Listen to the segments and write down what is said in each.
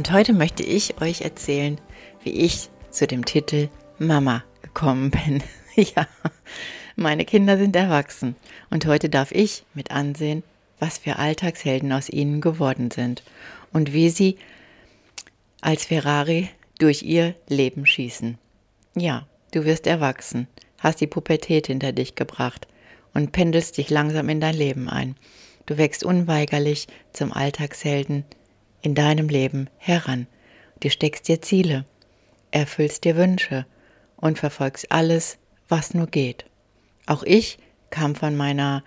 Und heute möchte ich euch erzählen, wie ich zu dem Titel Mama gekommen bin. ja, meine Kinder sind erwachsen und heute darf ich mit ansehen, was für Alltagshelden aus ihnen geworden sind und wie sie als Ferrari durch ihr Leben schießen. Ja, du wirst erwachsen, hast die Pubertät hinter dich gebracht und pendelst dich langsam in dein Leben ein. Du wächst unweigerlich zum Alltagshelden in deinem Leben heran. Du steckst dir Ziele, erfüllst dir Wünsche und verfolgst alles, was nur geht. Auch ich kam von meiner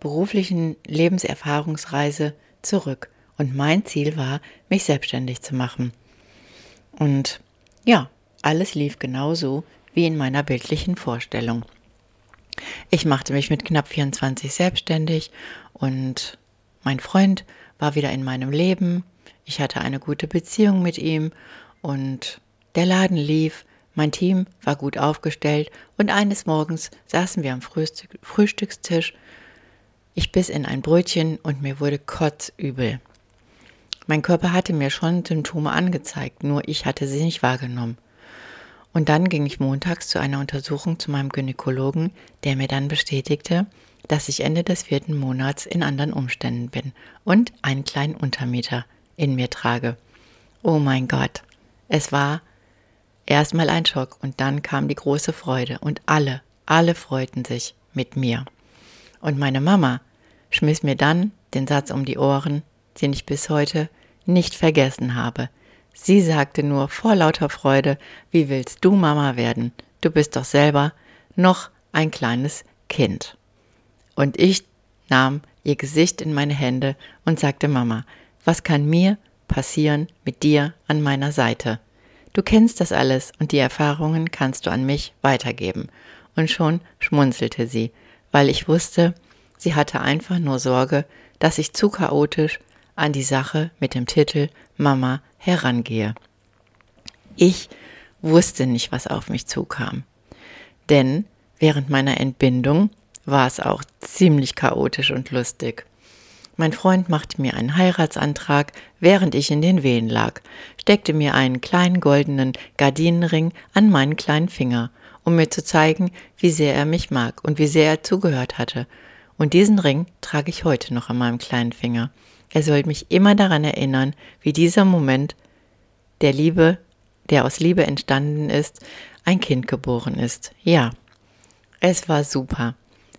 beruflichen Lebenserfahrungsreise zurück und mein Ziel war, mich selbstständig zu machen. Und ja, alles lief genauso wie in meiner bildlichen Vorstellung. Ich machte mich mit knapp 24 selbstständig und mein Freund war wieder in meinem Leben. Ich hatte eine gute Beziehung mit ihm und der Laden lief, mein Team war gut aufgestellt und eines Morgens saßen wir am Frühstückstisch. Ich biss in ein Brötchen und mir wurde kotzübel. Mein Körper hatte mir schon Symptome angezeigt, nur ich hatte sie nicht wahrgenommen. Und dann ging ich montags zu einer Untersuchung zu meinem Gynäkologen, der mir dann bestätigte, dass ich Ende des vierten Monats in anderen Umständen bin und einen kleinen Untermeter in mir trage. Oh mein Gott, es war erstmal ein Schock und dann kam die große Freude und alle, alle freuten sich mit mir. Und meine Mama schmiss mir dann den Satz um die Ohren, den ich bis heute nicht vergessen habe. Sie sagte nur vor lauter Freude, wie willst du Mama werden? Du bist doch selber noch ein kleines Kind. Und ich nahm ihr Gesicht in meine Hände und sagte Mama, was kann mir passieren mit dir an meiner Seite? Du kennst das alles und die Erfahrungen kannst du an mich weitergeben. Und schon schmunzelte sie, weil ich wusste, sie hatte einfach nur Sorge, dass ich zu chaotisch an die Sache mit dem Titel Mama herangehe. Ich wusste nicht, was auf mich zukam. Denn während meiner Entbindung war es auch ziemlich chaotisch und lustig. Mein Freund machte mir einen Heiratsantrag, während ich in den Wehen lag, steckte mir einen kleinen goldenen Gardinenring an meinen kleinen Finger, um mir zu zeigen, wie sehr er mich mag und wie sehr er zugehört hatte. Und diesen Ring trage ich heute noch an meinem kleinen Finger. Er soll mich immer daran erinnern, wie dieser Moment der Liebe, der aus Liebe entstanden ist, ein Kind geboren ist. Ja, es war super.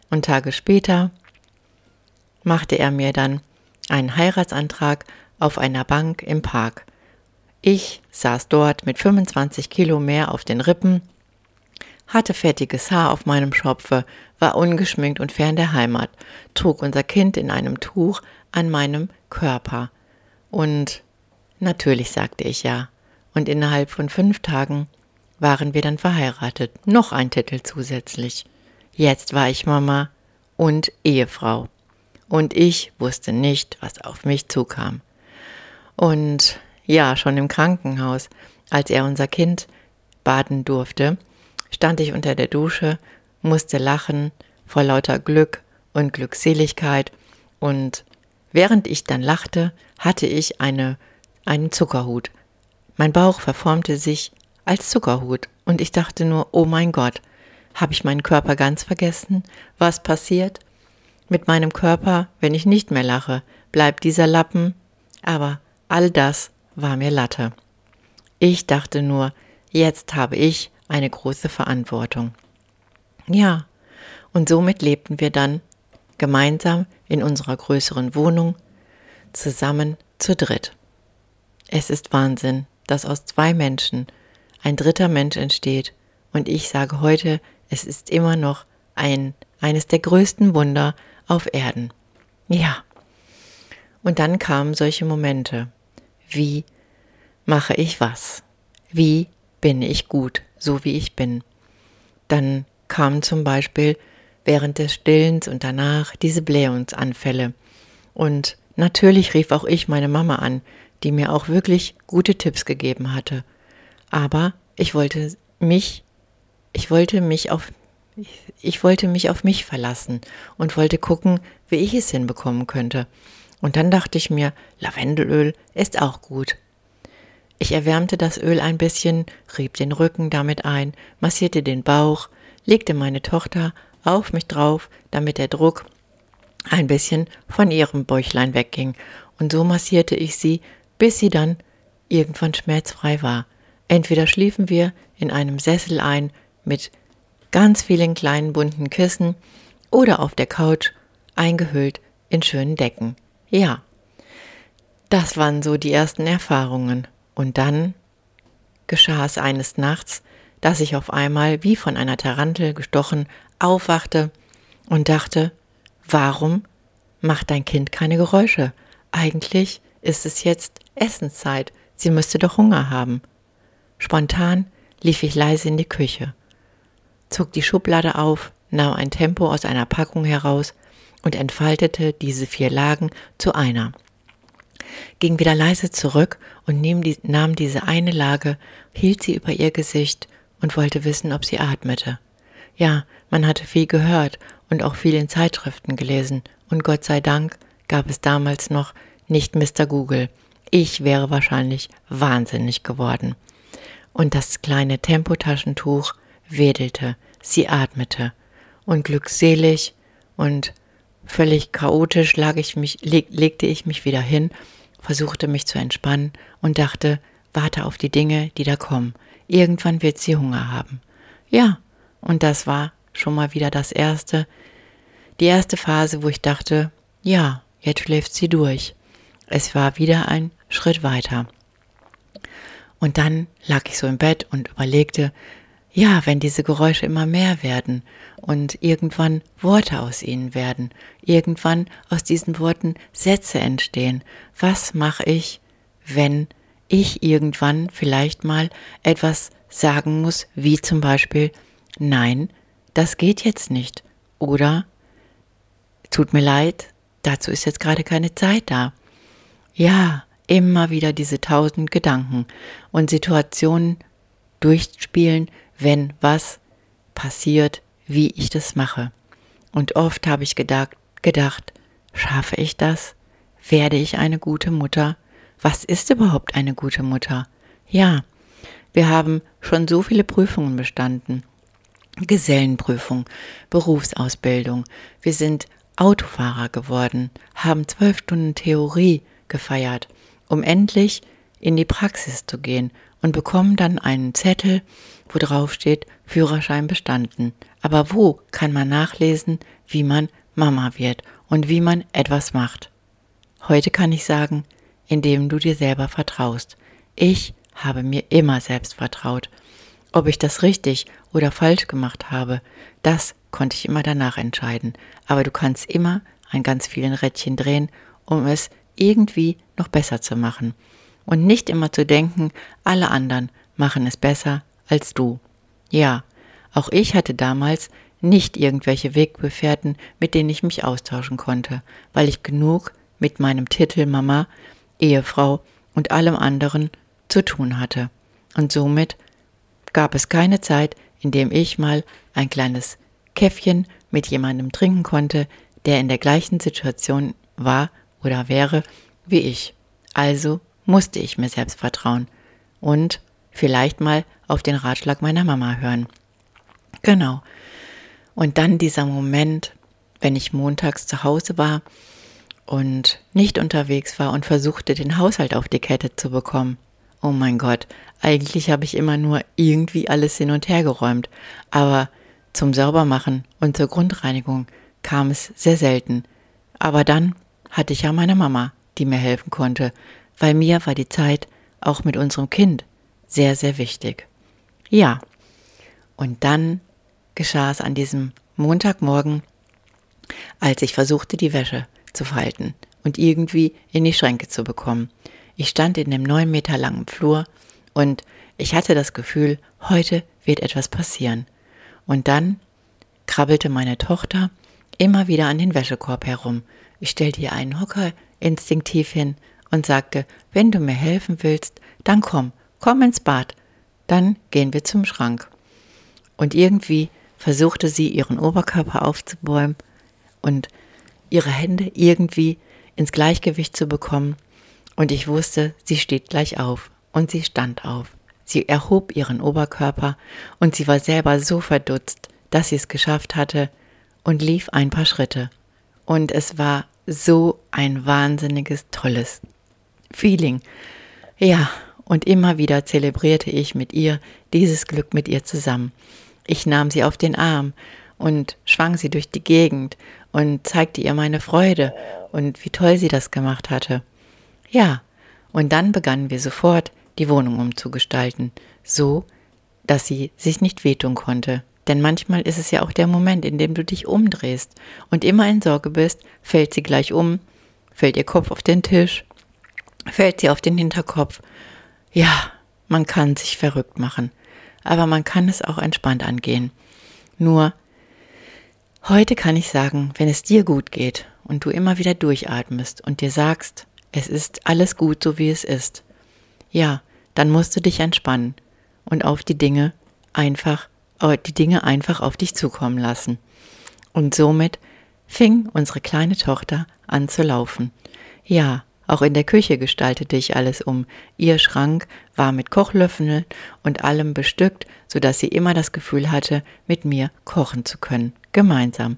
Und Tage später machte er mir dann einen Heiratsantrag auf einer Bank im Park. Ich saß dort mit 25 Kilo mehr auf den Rippen, hatte fettiges Haar auf meinem Schopfe, war ungeschminkt und fern der Heimat, trug unser Kind in einem Tuch an meinem Körper. Und natürlich sagte ich ja. Und innerhalb von fünf Tagen waren wir dann verheiratet. Noch ein Titel zusätzlich. Jetzt war ich Mama und Ehefrau und ich wusste nicht, was auf mich zukam. Und ja, schon im Krankenhaus, als er unser Kind baden durfte, stand ich unter der Dusche, musste lachen vor lauter Glück und Glückseligkeit und während ich dann lachte, hatte ich eine, einen Zuckerhut. Mein Bauch verformte sich als Zuckerhut und ich dachte nur, oh mein Gott, habe ich meinen Körper ganz vergessen? Was passiert? Mit meinem Körper, wenn ich nicht mehr lache, bleibt dieser Lappen, aber all das war mir Latte. Ich dachte nur, jetzt habe ich eine große Verantwortung. Ja, und somit lebten wir dann gemeinsam in unserer größeren Wohnung, zusammen zu dritt. Es ist Wahnsinn, dass aus zwei Menschen ein dritter Mensch entsteht, und ich sage heute, es ist immer noch ein, eines der größten Wunder, auf Erden. Ja. Und dann kamen solche Momente. Wie mache ich was? Wie bin ich gut, so wie ich bin? Dann kamen zum Beispiel während des Stillens und danach diese Blähungsanfälle. Und natürlich rief auch ich meine Mama an, die mir auch wirklich gute Tipps gegeben hatte. Aber ich wollte mich, ich wollte mich auf, ich wollte mich auf mich verlassen und wollte gucken, wie ich es hinbekommen könnte. Und dann dachte ich mir, Lavendelöl ist auch gut. Ich erwärmte das Öl ein bisschen, rieb den Rücken damit ein, massierte den Bauch, legte meine Tochter auf mich drauf, damit der Druck ein bisschen von ihrem Bäuchlein wegging, und so massierte ich sie, bis sie dann irgendwann schmerzfrei war. Entweder schliefen wir in einem Sessel ein mit ganz vielen kleinen bunten Kissen oder auf der Couch eingehüllt in schönen Decken. Ja, das waren so die ersten Erfahrungen. Und dann geschah es eines Nachts, dass ich auf einmal wie von einer Tarantel gestochen aufwachte und dachte, warum macht dein Kind keine Geräusche? Eigentlich ist es jetzt Essenszeit, sie müsste doch Hunger haben. Spontan lief ich leise in die Küche, zog die Schublade auf, nahm ein Tempo aus einer Packung heraus und entfaltete diese vier Lagen zu einer, ging wieder leise zurück und nahm diese eine Lage, hielt sie über ihr Gesicht und wollte wissen, ob sie atmete. Ja, man hatte viel gehört und auch viel in Zeitschriften gelesen, und Gott sei Dank gab es damals noch nicht Mr. Google. Ich wäre wahrscheinlich wahnsinnig geworden. Und das kleine Tempotaschentuch wedelte, sie atmete, und glückselig und völlig chaotisch lag ich mich, leg, legte ich mich wieder hin, versuchte mich zu entspannen und dachte, warte auf die Dinge, die da kommen. Irgendwann wird sie Hunger haben. Ja, und das war schon mal wieder das erste, die erste Phase, wo ich dachte, ja, jetzt schläft sie durch. Es war wieder ein Schritt weiter. Und dann lag ich so im Bett und überlegte, ja, wenn diese Geräusche immer mehr werden und irgendwann Worte aus ihnen werden, irgendwann aus diesen Worten Sätze entstehen, was mache ich, wenn ich irgendwann vielleicht mal etwas sagen muss, wie zum Beispiel, nein, das geht jetzt nicht. Oder tut mir leid, dazu ist jetzt gerade keine Zeit da. Ja, immer wieder diese tausend Gedanken und Situationen durchspielen, wenn was passiert, wie ich das mache. Und oft habe ich gedacht, gedacht, schaffe ich das? Werde ich eine gute Mutter? Was ist überhaupt eine gute Mutter? Ja, wir haben schon so viele Prüfungen bestanden. Gesellenprüfung, Berufsausbildung. Wir sind Autofahrer geworden, haben zwölf Stunden Theorie gefeiert, um endlich in die Praxis zu gehen und bekommen dann einen Zettel, wo drauf steht Führerschein bestanden. Aber wo kann man nachlesen, wie man Mama wird und wie man etwas macht? Heute kann ich sagen, indem du dir selber vertraust. Ich habe mir immer selbst vertraut ob ich das richtig oder falsch gemacht habe, das konnte ich immer danach entscheiden. Aber du kannst immer an ganz vielen Rädchen drehen, um es irgendwie noch besser zu machen. Und nicht immer zu denken, alle anderen machen es besser als du. Ja, auch ich hatte damals nicht irgendwelche Wegbefährten, mit denen ich mich austauschen konnte, weil ich genug mit meinem Titel Mama, Ehefrau und allem anderen zu tun hatte. Und somit gab es keine Zeit, in dem ich mal ein kleines Käffchen mit jemandem trinken konnte, der in der gleichen Situation war oder wäre wie ich. Also musste ich mir selbst vertrauen und vielleicht mal auf den Ratschlag meiner Mama hören. Genau. Und dann dieser Moment, wenn ich montags zu Hause war und nicht unterwegs war und versuchte, den Haushalt auf die Kette zu bekommen. Oh mein Gott, eigentlich habe ich immer nur irgendwie alles hin und her geräumt, aber zum Saubermachen und zur Grundreinigung kam es sehr selten. Aber dann hatte ich ja meine Mama, die mir helfen konnte, weil mir war die Zeit auch mit unserem Kind sehr, sehr wichtig. Ja, und dann geschah es an diesem Montagmorgen, als ich versuchte, die Wäsche zu falten und irgendwie in die Schränke zu bekommen. Ich stand in dem neun Meter langen Flur und ich hatte das Gefühl, heute wird etwas passieren. Und dann krabbelte meine Tochter immer wieder an den Wäschekorb herum. Ich stellte ihr einen Hocker instinktiv hin und sagte, wenn du mir helfen willst, dann komm, komm ins Bad. Dann gehen wir zum Schrank. Und irgendwie versuchte sie ihren Oberkörper aufzubäumen und ihre Hände irgendwie ins Gleichgewicht zu bekommen. Und ich wusste, sie steht gleich auf. Und sie stand auf. Sie erhob ihren Oberkörper und sie war selber so verdutzt, dass sie es geschafft hatte und lief ein paar Schritte. Und es war so ein wahnsinniges, tolles Feeling. Ja, und immer wieder zelebrierte ich mit ihr dieses Glück mit ihr zusammen. Ich nahm sie auf den Arm und schwang sie durch die Gegend und zeigte ihr meine Freude und wie toll sie das gemacht hatte. Ja, und dann begannen wir sofort, die Wohnung umzugestalten, so, dass sie sich nicht wehtun konnte. Denn manchmal ist es ja auch der Moment, in dem du dich umdrehst und immer in Sorge bist, fällt sie gleich um, fällt ihr Kopf auf den Tisch, fällt sie auf den Hinterkopf. Ja, man kann sich verrückt machen, aber man kann es auch entspannt angehen. Nur, heute kann ich sagen, wenn es dir gut geht und du immer wieder durchatmest und dir sagst, es ist alles gut, so wie es ist, ja, dann musst du dich entspannen und auf die Dinge einfach die Dinge einfach auf dich zukommen lassen. Und somit fing unsere kleine Tochter an zu laufen. Ja, auch in der Küche gestaltete ich alles um. Ihr Schrank war mit Kochlöffeln und allem bestückt, so dass sie immer das Gefühl hatte, mit mir kochen zu können, gemeinsam.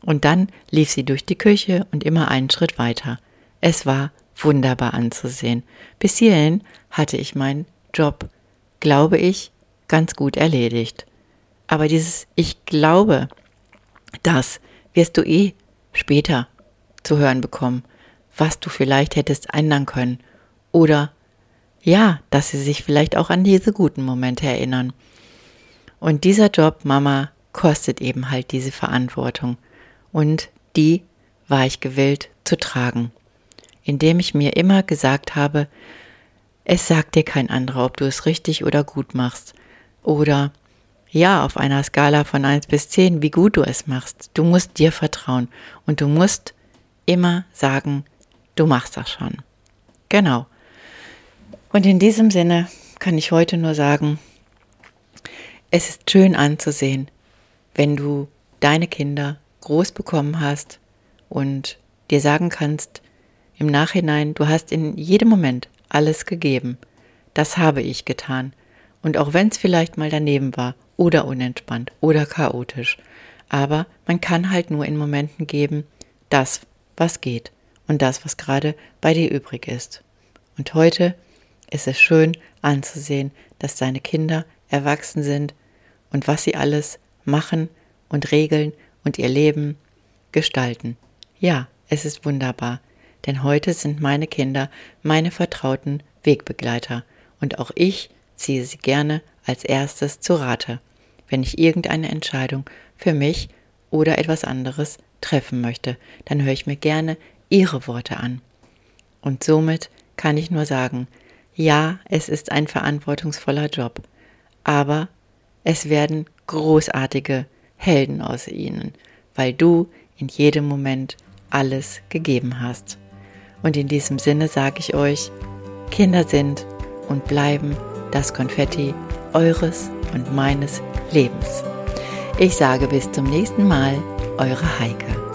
Und dann lief sie durch die Küche und immer einen Schritt weiter. Es war wunderbar anzusehen. Bis hierhin hatte ich meinen Job, glaube ich, ganz gut erledigt. Aber dieses Ich glaube, das wirst du eh später zu hören bekommen, was du vielleicht hättest ändern können. Oder ja, dass sie sich vielleicht auch an diese guten Momente erinnern. Und dieser Job, Mama, kostet eben halt diese Verantwortung. Und die war ich gewillt zu tragen, indem ich mir immer gesagt habe, es sagt dir kein anderer, ob du es richtig oder gut machst. Oder ja, auf einer Skala von 1 bis 10, wie gut du es machst. Du musst dir vertrauen und du musst immer sagen, du machst das schon. Genau. Und in diesem Sinne kann ich heute nur sagen, es ist schön anzusehen, wenn du deine Kinder groß bekommen hast und dir sagen kannst, im Nachhinein, du hast in jedem Moment alles gegeben. Das habe ich getan. Und auch wenn es vielleicht mal daneben war oder unentspannt oder chaotisch. Aber man kann halt nur in Momenten geben, das, was geht und das, was gerade bei dir übrig ist. Und heute ist es schön anzusehen, dass deine Kinder erwachsen sind und was sie alles machen und regeln und ihr Leben gestalten. Ja, es ist wunderbar, denn heute sind meine Kinder meine vertrauten Wegbegleiter und auch ich ziehe sie gerne als erstes zu Rate wenn ich irgendeine Entscheidung für mich oder etwas anderes treffen möchte, dann höre ich mir gerne Ihre Worte an. Und somit kann ich nur sagen, ja, es ist ein verantwortungsvoller Job, aber es werden großartige Helden aus ihnen, weil du in jedem Moment alles gegeben hast. Und in diesem Sinne sage ich euch, Kinder sind und bleiben das Konfetti eures und meines Lebens. Ich sage bis zum nächsten Mal, eure Heike.